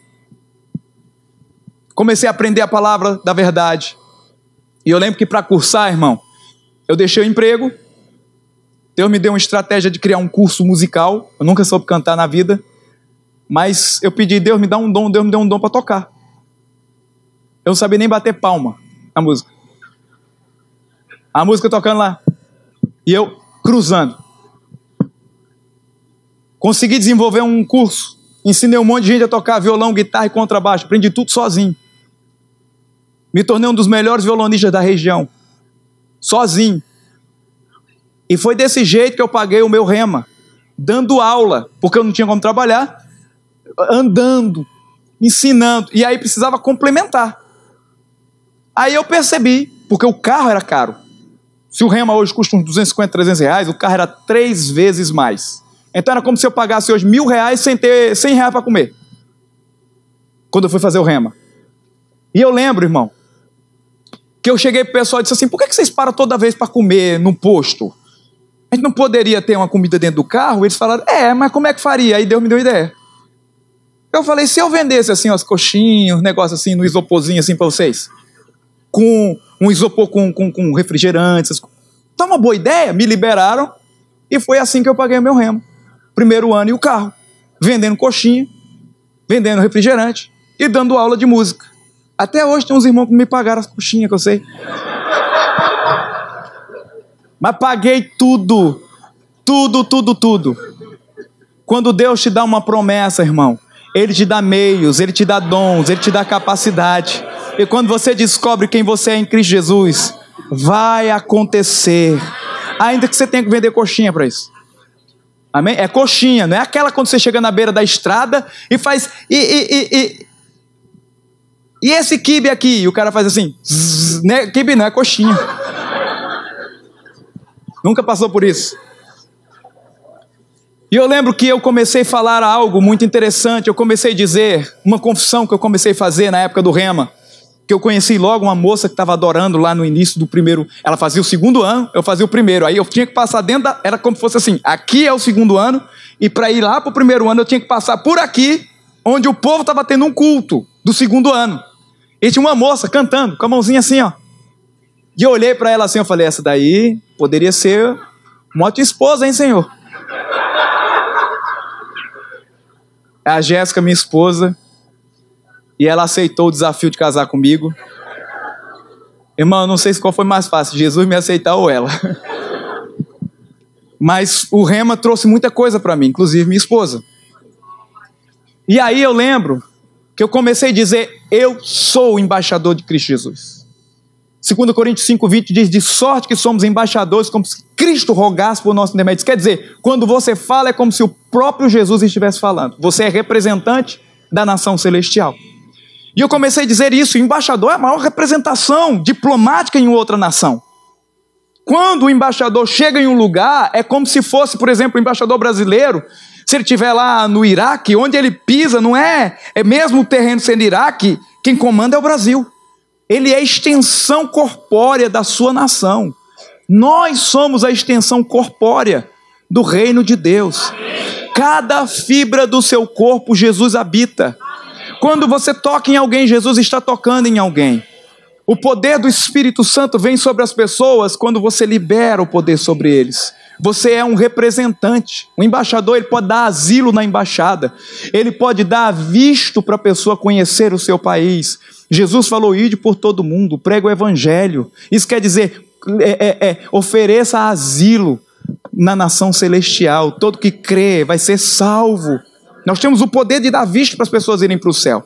Comecei a aprender a palavra da verdade. E eu lembro que para cursar, irmão, eu deixei o emprego. Deus me deu uma estratégia de criar um curso musical. Eu nunca soube cantar na vida. Mas eu pedi, Deus me dá um dom, Deus me deu um dom para tocar. Eu não sabia nem bater palma na música. A música tocando lá. E eu cruzando. Consegui desenvolver um curso. Ensinei um monte de gente a tocar violão, guitarra e contrabaixo. Aprendi tudo sozinho. Me tornei um dos melhores violonistas da região, sozinho. E foi desse jeito que eu paguei o meu rema, dando aula, porque eu não tinha como trabalhar, andando, ensinando, e aí precisava complementar. Aí eu percebi, porque o carro era caro. Se o rema hoje custa uns 250, 300 reais, o carro era três vezes mais. Então era como se eu pagasse hoje mil reais sem ter 100 reais para comer. Quando eu fui fazer o rema. E eu lembro, irmão, que eu cheguei pro pessoal e disse assim: por que vocês param toda vez para comer no posto? A gente não poderia ter uma comida dentro do carro? Eles falaram: é, mas como é que faria? Aí Deus me deu ideia. Eu falei: se eu vendesse assim, as coxinhas, um negócio assim, no isoporzinho assim para vocês, com um isopor com, com, com refrigerantes, tá uma boa ideia? Me liberaram e foi assim que eu paguei meu remo. Primeiro ano e o carro, vendendo coxinha, vendendo refrigerante e dando aula de música. Até hoje tem uns irmãos que me pagaram as coxinhas, que eu sei. Mas paguei tudo. Tudo, tudo, tudo. Quando Deus te dá uma promessa, irmão, Ele te dá meios, Ele te dá dons, Ele te dá capacidade. E quando você descobre quem você é em Cristo Jesus, vai acontecer. Ainda que você tenha que vender coxinha para isso. Amém? É coxinha, não é aquela quando você chega na beira da estrada e faz. E, e, e, e esse kibe aqui? E o cara faz assim. Né? Kibe não, é coxinha. Nunca passou por isso. E eu lembro que eu comecei a falar algo muito interessante. Eu comecei a dizer uma confissão que eu comecei a fazer na época do Rema. Que eu conheci logo uma moça que estava adorando lá no início do primeiro. Ela fazia o segundo ano, eu fazia o primeiro. Aí eu tinha que passar dentro da. Era como se fosse assim: aqui é o segundo ano, e para ir lá para o primeiro ano eu tinha que passar por aqui, onde o povo estava tendo um culto do segundo ano. E tinha uma moça cantando, com a mãozinha assim, ó. E eu olhei para ela assim, eu falei, essa daí poderia ser uma tua esposa, hein, Senhor? É a Jéssica, minha esposa, e ela aceitou o desafio de casar comigo. Irmão, não sei qual foi mais fácil, Jesus me aceitar ou ela. Mas o rema trouxe muita coisa para mim, inclusive minha esposa. E aí eu lembro que eu comecei a dizer: Eu sou o embaixador de Cristo Jesus. 2 Coríntios 5, 20 diz: De sorte que somos embaixadores, como se Cristo rogasse por nosso intermédio. Quer dizer, quando você fala, é como se o próprio Jesus estivesse falando. Você é representante da nação celestial. E eu comecei a dizer isso: embaixador é a maior representação diplomática em outra nação. Quando o embaixador chega em um lugar, é como se fosse, por exemplo, o embaixador brasileiro. Se ele estiver lá no Iraque, onde ele pisa, não é, é mesmo o terreno sendo Iraque, quem comanda é o Brasil. Ele é a extensão corpórea da sua nação. Nós somos a extensão corpórea do reino de Deus. Cada fibra do seu corpo Jesus habita. Quando você toca em alguém, Jesus está tocando em alguém. O poder do Espírito Santo vem sobre as pessoas quando você libera o poder sobre eles. Você é um representante. O embaixador ele pode dar asilo na embaixada. Ele pode dar visto para a pessoa conhecer o seu país. Jesus falou: ide por todo mundo, prega o evangelho. Isso quer dizer, é, é, é, ofereça asilo na nação celestial. Todo que crê vai ser salvo. Nós temos o poder de dar visto para as pessoas irem para o céu.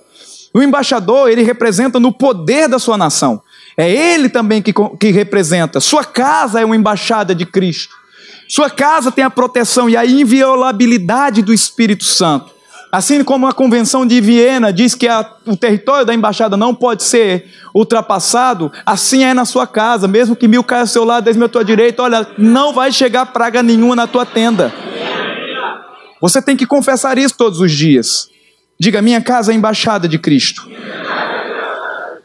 O embaixador, ele representa no poder da sua nação. É ele também que, que representa. Sua casa é uma embaixada de Cristo. Sua casa tem a proteção e a inviolabilidade do Espírito Santo. Assim como a Convenção de Viena diz que a, o território da embaixada não pode ser ultrapassado, assim é na sua casa. Mesmo que mil caia ao seu lado, dez mil à tua direita, olha, não vai chegar praga nenhuma na tua tenda. Você tem que confessar isso todos os dias. Diga: minha casa é a embaixada de Cristo.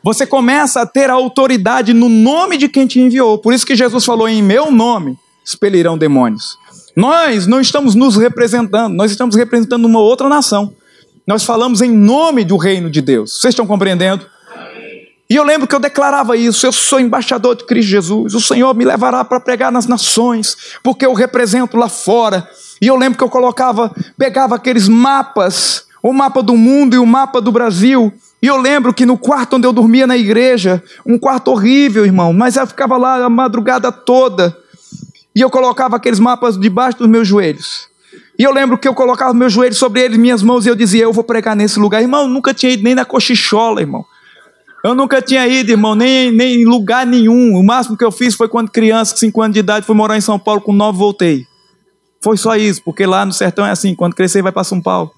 Você começa a ter a autoridade no nome de quem te enviou. Por isso que Jesus falou: em meu nome expelirão demônios. Nós não estamos nos representando, nós estamos representando uma outra nação. Nós falamos em nome do reino de Deus. Vocês estão compreendendo? E eu lembro que eu declarava isso: eu sou embaixador de Cristo Jesus, o Senhor me levará para pregar nas nações, porque eu represento lá fora. E eu lembro que eu colocava, pegava aqueles mapas, o mapa do mundo e o mapa do Brasil. E eu lembro que no quarto onde eu dormia na igreja, um quarto horrível, irmão, mas eu ficava lá a madrugada toda e eu colocava aqueles mapas debaixo dos meus joelhos. E eu lembro que eu colocava meus joelhos sobre eles, minhas mãos, e eu dizia: Eu vou pregar nesse lugar. Irmão, eu nunca tinha ido nem na cochichola, irmão. Eu nunca tinha ido, irmão, nem, nem em lugar nenhum. O máximo que eu fiz foi quando criança, 5 anos de idade, fui morar em São Paulo, com 9 voltei. Foi só isso, porque lá no sertão é assim: quando crescer, vai para São Paulo.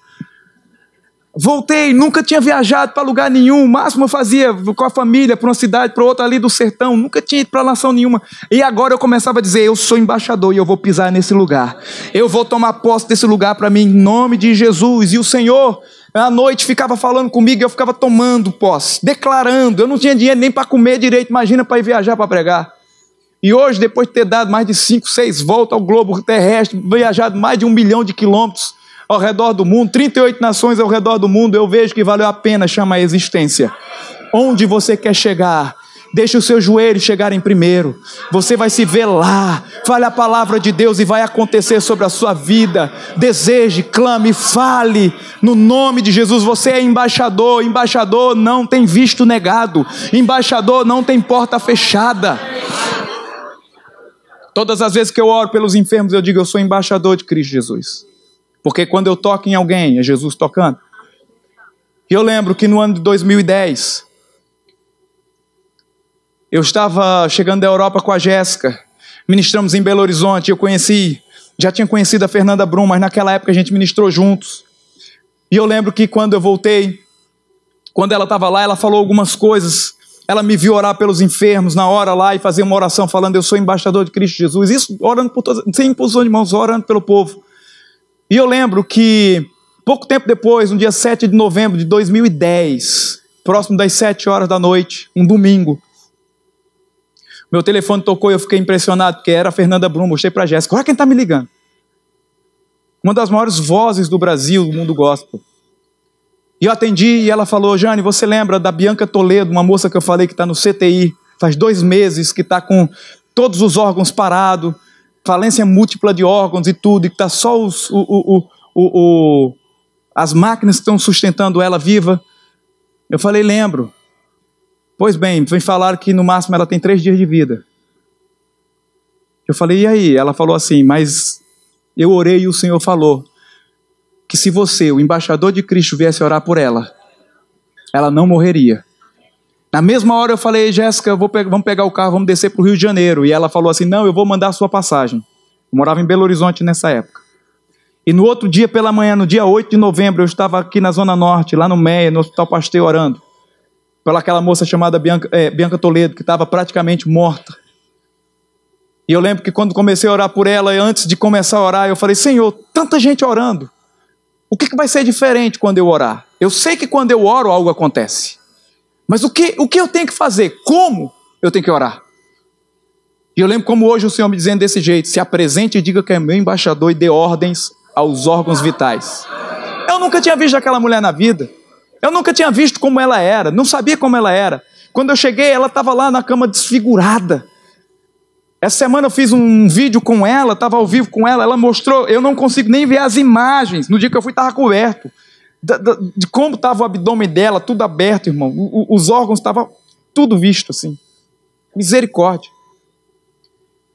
Voltei, nunca tinha viajado para lugar nenhum. O máximo eu fazia com a família, para uma cidade, para outra ali do sertão. Nunca tinha ido para nação nenhuma. E agora eu começava a dizer: Eu sou embaixador e eu vou pisar nesse lugar. Eu vou tomar posse desse lugar para mim, em nome de Jesus. E o Senhor, à noite, ficava falando comigo e eu ficava tomando posse, declarando. Eu não tinha dinheiro nem para comer direito, imagina para ir viajar para pregar. E hoje, depois de ter dado mais de cinco, seis voltas ao globo terrestre, viajado mais de um milhão de quilômetros ao redor do mundo, 38 nações ao redor do mundo, eu vejo que valeu a pena chamar a existência. Onde você quer chegar? Deixe os seus joelhos chegarem primeiro. Você vai se ver lá. Fale a palavra de Deus e vai acontecer sobre a sua vida. Deseje, clame, fale. No nome de Jesus, você é embaixador. Embaixador não tem visto negado. Embaixador não tem porta fechada. Todas as vezes que eu oro pelos enfermos, eu digo: Eu sou embaixador de Cristo Jesus. Porque quando eu toco em alguém, é Jesus tocando. E eu lembro que no ano de 2010, eu estava chegando da Europa com a Jéssica, ministramos em Belo Horizonte, eu conheci, já tinha conhecido a Fernanda Brum, mas naquela época a gente ministrou juntos. E eu lembro que quando eu voltei, quando ela estava lá, ela falou algumas coisas. Ela me viu orar pelos enfermos na hora lá e fazer uma oração falando: Eu sou embaixador de Cristo Jesus. Isso orando por todos, sem imposição de mãos, orando pelo povo. E eu lembro que, pouco tempo depois, no dia 7 de novembro de 2010, próximo das 7 horas da noite, um domingo, meu telefone tocou e eu fiquei impressionado, porque era a Fernanda Brum, mostrei para Jéssica, olha quem está me ligando. Uma das maiores vozes do Brasil, do mundo gospel. E eu atendi e ela falou, Jane, você lembra da Bianca Toledo, uma moça que eu falei que está no CTI, faz dois meses, que está com todos os órgãos parados, falência múltipla de órgãos e tudo, e que está só os, o, o, o, as máquinas que estão sustentando ela viva. Eu falei, lembro. Pois bem, vem falar que no máximo ela tem três dias de vida. Eu falei, e aí? Ela falou assim, mas eu orei e o Senhor falou que se você, o embaixador de Cristo, viesse orar por ela, ela não morreria. Na mesma hora eu falei, Jéssica, vamos pegar o carro, vamos descer para o Rio de Janeiro. E ela falou assim: não, eu vou mandar a sua passagem. Eu morava em Belo Horizonte nessa época. E no outro dia, pela manhã, no dia 8 de novembro, eu estava aqui na Zona Norte, lá no MEA, no Hospital Pasteur, orando. pelaquela moça chamada Bianca, é, Bianca Toledo, que estava praticamente morta. E eu lembro que quando comecei a orar por ela, antes de começar a orar, eu falei: Senhor, tanta gente orando. O que, que vai ser diferente quando eu orar? Eu sei que quando eu oro algo acontece. Mas o que, o que eu tenho que fazer? Como eu tenho que orar? E eu lembro como hoje o Senhor me dizendo desse jeito: se apresente e diga que é meu embaixador e dê ordens aos órgãos vitais. Eu nunca tinha visto aquela mulher na vida. Eu nunca tinha visto como ela era, não sabia como ela era. Quando eu cheguei, ela estava lá na cama desfigurada. Essa semana eu fiz um vídeo com ela, estava ao vivo com ela, ela mostrou, eu não consigo nem ver as imagens. No dia que eu fui, estava coberto. De, de como estava o abdômen dela, tudo aberto, irmão. O, os órgãos estavam tudo visto assim. Misericórdia.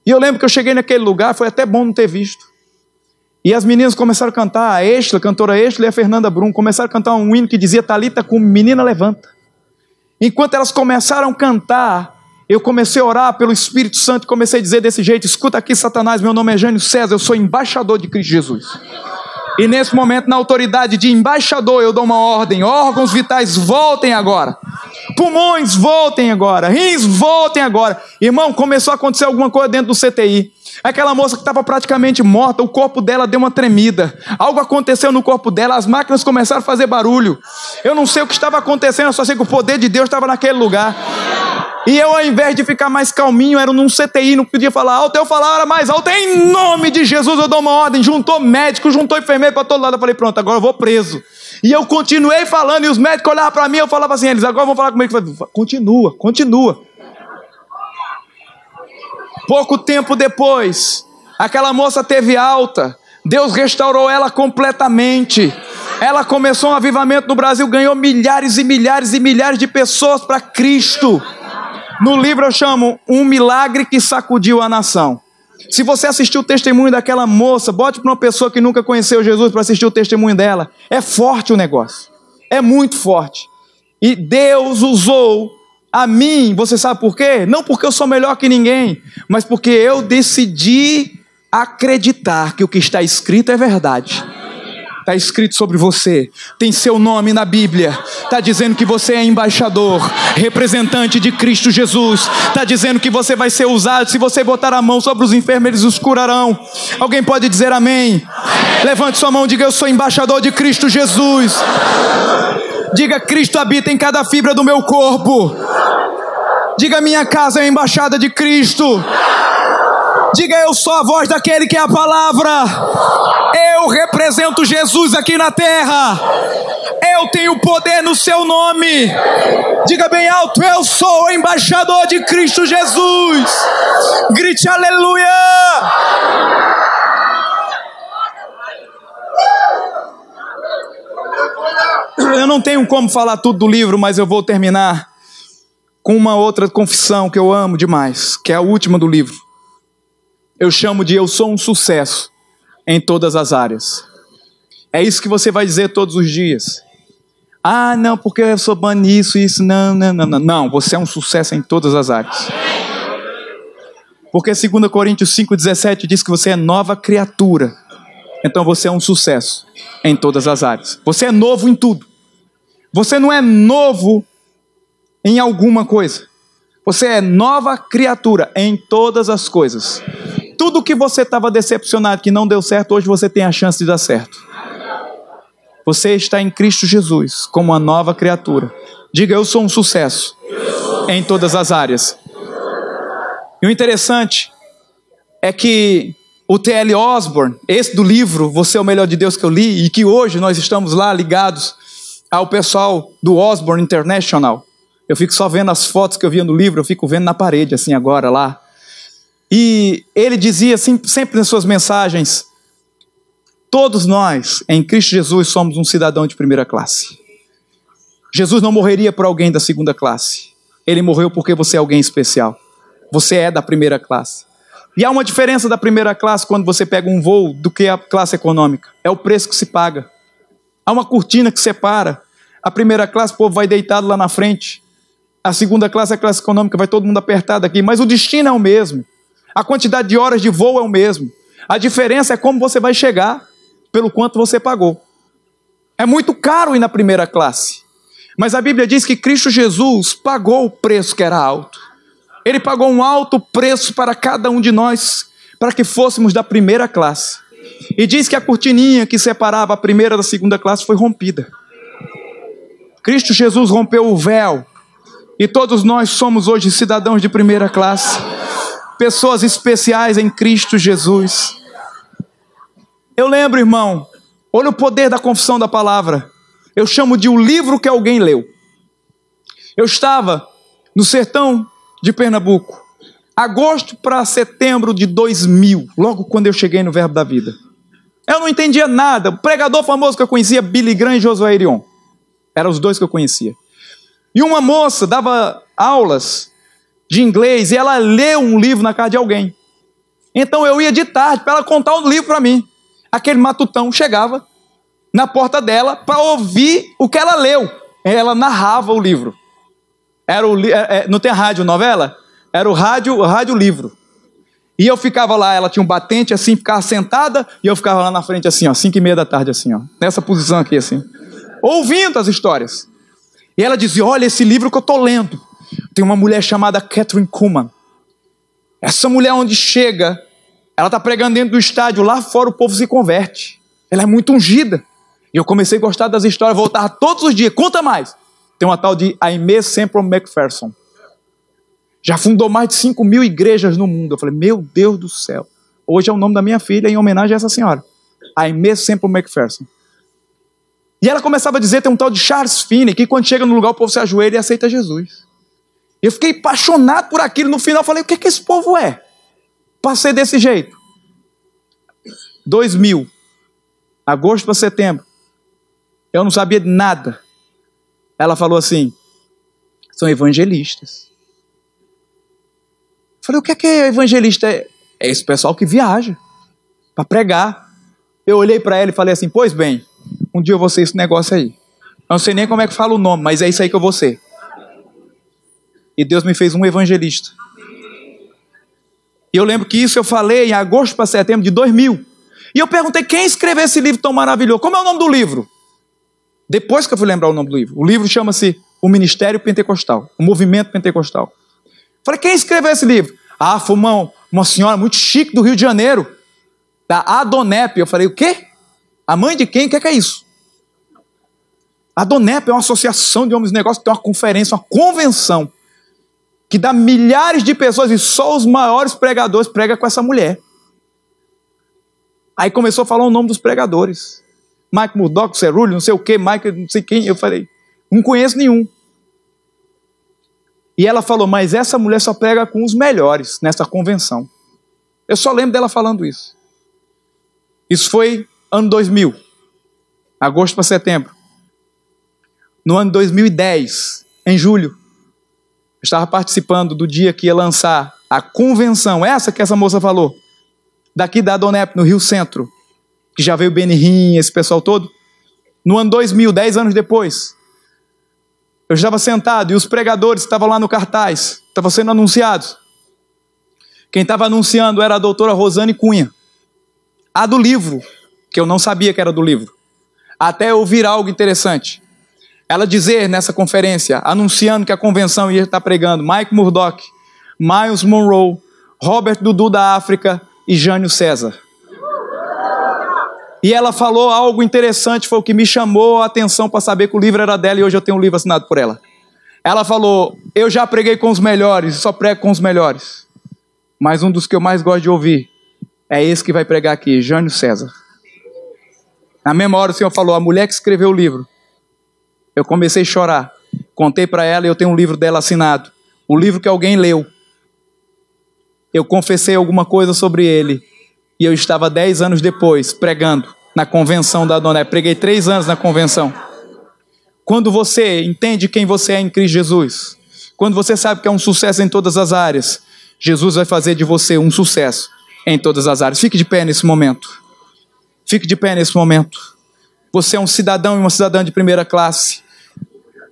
E eu lembro que eu cheguei naquele lugar, foi até bom não ter visto. E as meninas começaram a cantar, a Estla, a cantora Estla e a Fernanda Brum, começaram a cantar um hino que dizia Talita com menina levanta. Enquanto elas começaram a cantar, eu comecei a orar pelo Espírito Santo comecei a dizer desse jeito: escuta aqui, Satanás, meu nome é Jânio César, eu sou embaixador de Cristo Jesus. E nesse momento, na autoridade de embaixador, eu dou uma ordem: órgãos vitais voltem agora, pulmões voltem agora, rins voltem agora. Irmão, começou a acontecer alguma coisa dentro do CTI. Aquela moça que estava praticamente morta, o corpo dela deu uma tremida. Algo aconteceu no corpo dela, as máquinas começaram a fazer barulho. Eu não sei o que estava acontecendo, eu só sei que o poder de Deus estava naquele lugar. E eu, ao invés de ficar mais calminho, era num CTI, não podia falar alto, eu falava mais alto, em nome de Jesus eu dou uma ordem. Juntou médico, juntou enfermeiro para todo lado. Eu falei, pronto, agora eu vou preso. E eu continuei falando, e os médicos olhavam para mim, eu falava assim, eles agora vão falar comigo. Eu falei, continua, continua. Pouco tempo depois, aquela moça teve alta, Deus restaurou ela completamente. Ela começou um avivamento no Brasil, ganhou milhares e milhares e milhares de pessoas para Cristo. No livro eu chamo Um Milagre que Sacudiu a Nação. Se você assistiu o testemunho daquela moça, bote para uma pessoa que nunca conheceu Jesus para assistir o testemunho dela. É forte o negócio. É muito forte. E Deus usou a mim, você sabe por quê? Não porque eu sou melhor que ninguém, mas porque eu decidi acreditar que o que está escrito é verdade. Está escrito sobre você, tem seu nome na Bíblia, está dizendo que você é embaixador, representante de Cristo Jesus, está dizendo que você vai ser usado, se você botar a mão sobre os enfermos, eles os curarão. Alguém pode dizer amém? amém. Levante sua mão e diga: Eu sou embaixador de Cristo Jesus. Diga: Cristo habita em cada fibra do meu corpo. Diga: Minha casa é a embaixada de Cristo. Diga eu sou a voz daquele que é a palavra. Eu represento Jesus aqui na terra. Eu tenho poder no seu nome. Diga bem alto: Eu sou o embaixador de Cristo Jesus. Grite aleluia. Eu não tenho como falar tudo do livro, mas eu vou terminar com uma outra confissão que eu amo demais, que é a última do livro eu chamo de eu sou um sucesso em todas as áreas. É isso que você vai dizer todos os dias. Ah, não, porque eu sou bom nisso, isso, não, não, não, não. Não, você é um sucesso em todas as áreas. Porque 2 Coríntios 5,17 diz que você é nova criatura. Então você é um sucesso em todas as áreas. Você é novo em tudo. Você não é novo em alguma coisa. Você é nova criatura em todas as coisas. Tudo que você estava decepcionado, que não deu certo, hoje você tem a chance de dar certo. Você está em Cristo Jesus, como uma nova criatura. Diga, eu sou um sucesso em todas as áreas. E o interessante é que o T.L. Osborne, esse do livro Você é o Melhor de Deus que eu li, e que hoje nós estamos lá ligados ao pessoal do Osborne International. Eu fico só vendo as fotos que eu via no livro, eu fico vendo na parede, assim, agora lá. E ele dizia assim, sempre nas suas mensagens: todos nós, em Cristo Jesus, somos um cidadão de primeira classe. Jesus não morreria por alguém da segunda classe. Ele morreu porque você é alguém especial. Você é da primeira classe. E há uma diferença da primeira classe quando você pega um voo do que a classe econômica. É o preço que se paga. Há uma cortina que separa. A primeira classe, o povo vai deitado lá na frente. A segunda classe é a classe econômica, vai todo mundo apertado aqui. Mas o destino é o mesmo. A quantidade de horas de voo é o mesmo. A diferença é como você vai chegar, pelo quanto você pagou. É muito caro ir na primeira classe. Mas a Bíblia diz que Cristo Jesus pagou o preço que era alto. Ele pagou um alto preço para cada um de nós, para que fôssemos da primeira classe. E diz que a cortininha que separava a primeira da segunda classe foi rompida. Cristo Jesus rompeu o véu. E todos nós somos hoje cidadãos de primeira classe, pessoas especiais em Cristo Jesus. Eu lembro, irmão, olha o poder da confissão da palavra. Eu chamo de o um livro que alguém leu. Eu estava no sertão de Pernambuco, agosto para setembro de 2000, logo quando eu cheguei no Verbo da Vida. Eu não entendia nada. O pregador famoso que eu conhecia, Billy Graham e Josué Irion. Eram os dois que eu conhecia. E uma moça dava aulas de inglês e ela leu um livro na casa de alguém. Então eu ia de tarde para ela contar o um livro para mim. Aquele matutão chegava na porta dela para ouvir o que ela leu. Ela narrava o livro. Era o, é, é, não tem rádio novela? Era o rádio, o rádio livro. E eu ficava lá, ela tinha um batente assim, ficava sentada, e eu ficava lá na frente assim, ó, cinco e meia da tarde assim, ó, nessa posição aqui assim, ouvindo as histórias. E ela dizia, olha esse livro que eu estou lendo. Tem uma mulher chamada Catherine Kuhlman. Essa mulher onde chega, ela está pregando dentro do estádio, lá fora o povo se converte. Ela é muito ungida. E eu comecei a gostar das histórias, voltar todos os dias. Conta mais. Tem uma tal de Aimee Semple McPherson. Já fundou mais de 5 mil igrejas no mundo. Eu falei, meu Deus do céu. Hoje é o nome da minha filha em homenagem a essa senhora. Aimee Semple McPherson. E ela começava a dizer, tem um tal de Charles Finney, que quando chega no lugar o povo se ajoelha e aceita Jesus. Eu fiquei apaixonado por aquilo. No final, falei: o que, é que esse povo é? Passei desse jeito. 2000, agosto para setembro. Eu não sabia de nada. Ela falou assim: são evangelistas. Falei: o que é que é evangelista? É esse pessoal que viaja para pregar. Eu olhei para ela e falei assim: pois bem, um dia eu vou ser esse negócio aí. Eu não sei nem como é que fala o nome, mas é isso aí que eu vou ser. E Deus me fez um evangelista. E eu lembro que isso eu falei em agosto para setembro de 2000. E eu perguntei quem escreveu esse livro tão maravilhoso. Como é o nome do livro? Depois que eu fui lembrar o nome do livro. O livro chama-se O Ministério Pentecostal, o Movimento Pentecostal. Falei, quem escreveu esse livro? Ah, foi uma, uma senhora muito chique do Rio de Janeiro, da Adonep. Eu falei, o quê? A mãe de quem? O que é, que é isso? Adonep é uma associação de homens de negócios, tem uma conferência, uma convenção que dá milhares de pessoas e só os maiores pregadores pregam com essa mulher. Aí começou a falar o nome dos pregadores. Mike Murdock, Cerulli, não sei o que, Mike, não sei quem. Eu falei, não conheço nenhum. E ela falou, mas essa mulher só prega com os melhores nessa convenção. Eu só lembro dela falando isso. Isso foi ano 2000, agosto para setembro. No ano 2010, em julho, estava participando do dia que ia lançar a convenção, essa que essa moça falou, daqui da Donep, no Rio Centro, que já veio Benihim, esse pessoal todo. No ano 2000, dez anos depois, eu estava sentado e os pregadores estavam lá no cartaz, estavam sendo anunciados. Quem estava anunciando era a doutora Rosane Cunha, a do livro, que eu não sabia que era do livro, até ouvir algo interessante ela dizer nessa conferência, anunciando que a convenção ia estar pregando Mike Murdock, Miles Monroe, Robert Dudu da África e Jânio César. E ela falou algo interessante, foi o que me chamou a atenção para saber que o livro era dela e hoje eu tenho um livro assinado por ela. Ela falou: Eu já preguei com os melhores, só prego com os melhores. Mas um dos que eu mais gosto de ouvir é esse que vai pregar aqui, Jânio César. Na memória, o Senhor falou: A mulher que escreveu o livro eu comecei a chorar. Contei para ela e eu tenho um livro dela assinado. O livro que alguém leu. Eu confessei alguma coisa sobre ele. E eu estava dez anos depois pregando na convenção da Dona. Preguei três anos na convenção. Quando você entende quem você é em Cristo Jesus, quando você sabe que é um sucesso em todas as áreas, Jesus vai fazer de você um sucesso em todas as áreas. Fique de pé nesse momento. Fique de pé nesse momento. Você é um cidadão e uma cidadã de primeira classe.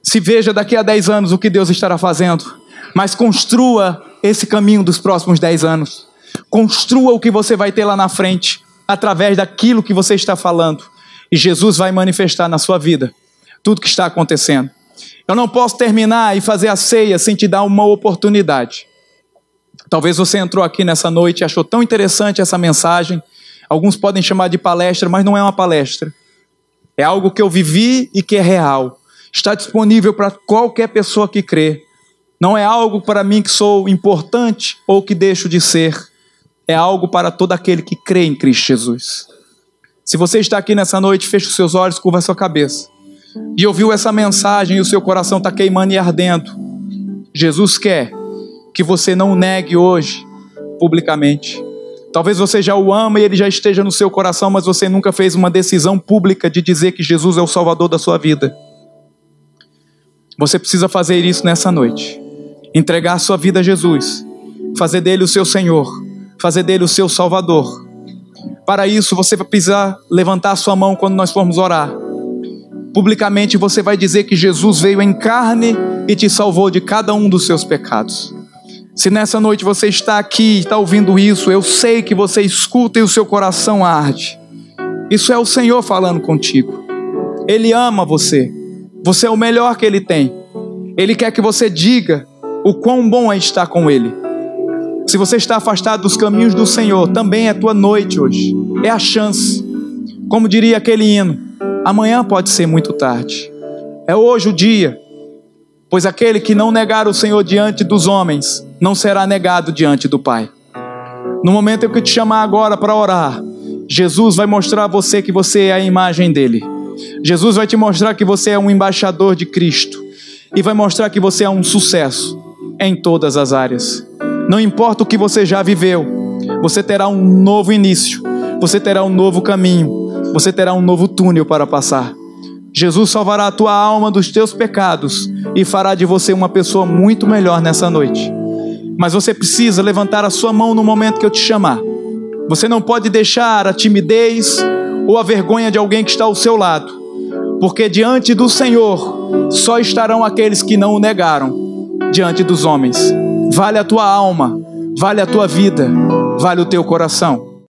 Se veja daqui a 10 anos o que Deus estará fazendo, mas construa esse caminho dos próximos 10 anos. Construa o que você vai ter lá na frente, através daquilo que você está falando. E Jesus vai manifestar na sua vida tudo que está acontecendo. Eu não posso terminar e fazer a ceia sem te dar uma oportunidade. Talvez você entrou aqui nessa noite e achou tão interessante essa mensagem. Alguns podem chamar de palestra, mas não é uma palestra. É algo que eu vivi e que é real. Está disponível para qualquer pessoa que crê. Não é algo para mim que sou importante ou que deixo de ser. É algo para todo aquele que crê em Cristo Jesus. Se você está aqui nessa noite, feche os seus olhos, curva a sua cabeça. E ouviu essa mensagem e o seu coração está queimando e ardendo. Jesus quer que você não negue hoje, publicamente. Talvez você já o ama e ele já esteja no seu coração, mas você nunca fez uma decisão pública de dizer que Jesus é o Salvador da sua vida. Você precisa fazer isso nessa noite. Entregar sua vida a Jesus, fazer dele o seu Senhor, fazer dele o seu Salvador. Para isso, você vai precisar levantar sua mão quando nós formos orar. Publicamente você vai dizer que Jesus veio em carne e te salvou de cada um dos seus pecados. Se nessa noite você está aqui está ouvindo isso, eu sei que você escuta e o seu coração arde. Isso é o Senhor falando contigo. Ele ama você. Você é o melhor que Ele tem. Ele quer que você diga o quão bom é estar com Ele. Se você está afastado dos caminhos do Senhor, também é tua noite hoje. É a chance. Como diria aquele hino, amanhã pode ser muito tarde. É hoje o dia. Pois aquele que não negar o Senhor diante dos homens, não será negado diante do Pai. No momento em que eu te chamar agora para orar, Jesus vai mostrar a você que você é a imagem dele. Jesus vai te mostrar que você é um embaixador de Cristo e vai mostrar que você é um sucesso em todas as áreas. Não importa o que você já viveu, você terá um novo início, você terá um novo caminho, você terá um novo túnel para passar. Jesus salvará a tua alma dos teus pecados e fará de você uma pessoa muito melhor nessa noite. Mas você precisa levantar a sua mão no momento que eu te chamar. Você não pode deixar a timidez ou a vergonha de alguém que está ao seu lado, porque diante do Senhor só estarão aqueles que não o negaram diante dos homens. Vale a tua alma, vale a tua vida, vale o teu coração.